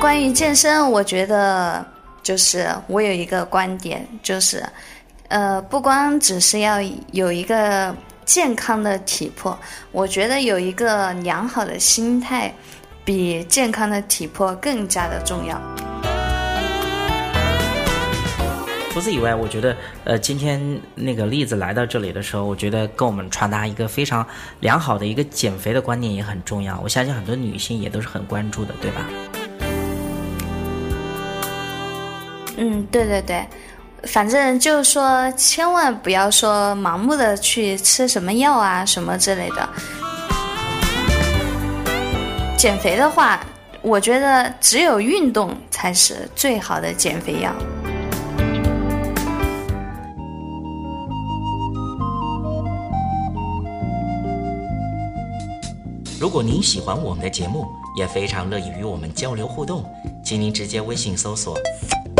关于健身，我觉得就是我有一个观点，就是，呃，不光只是要有一个健康的体魄，我觉得有一个良好的心态，比健康的体魄更加的重要。除此以外，我觉得，呃，今天那个例子来到这里的时候，我觉得跟我们传达一个非常良好的一个减肥的观念也很重要。我相信很多女性也都是很关注的，对吧？嗯，对对对，反正就是说，千万不要说盲目的去吃什么药啊什么之类的。减肥的话，我觉得只有运动才是最好的减肥药。如果您喜欢我们的节目，也非常乐意与我们交流互动，请您直接微信搜索。